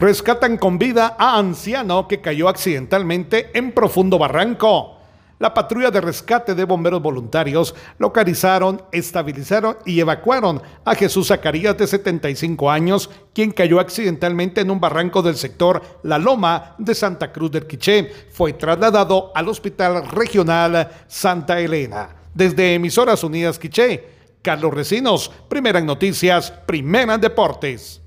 Rescatan con vida a anciano que cayó accidentalmente en profundo barranco. La patrulla de rescate de bomberos voluntarios localizaron, estabilizaron y evacuaron a Jesús Zacarías de 75 años, quien cayó accidentalmente en un barranco del sector La Loma de Santa Cruz del Quiché. Fue trasladado al Hospital Regional Santa Elena. Desde Emisoras Unidas Quiché, Carlos Recinos, Primera Noticias, Primera Deportes.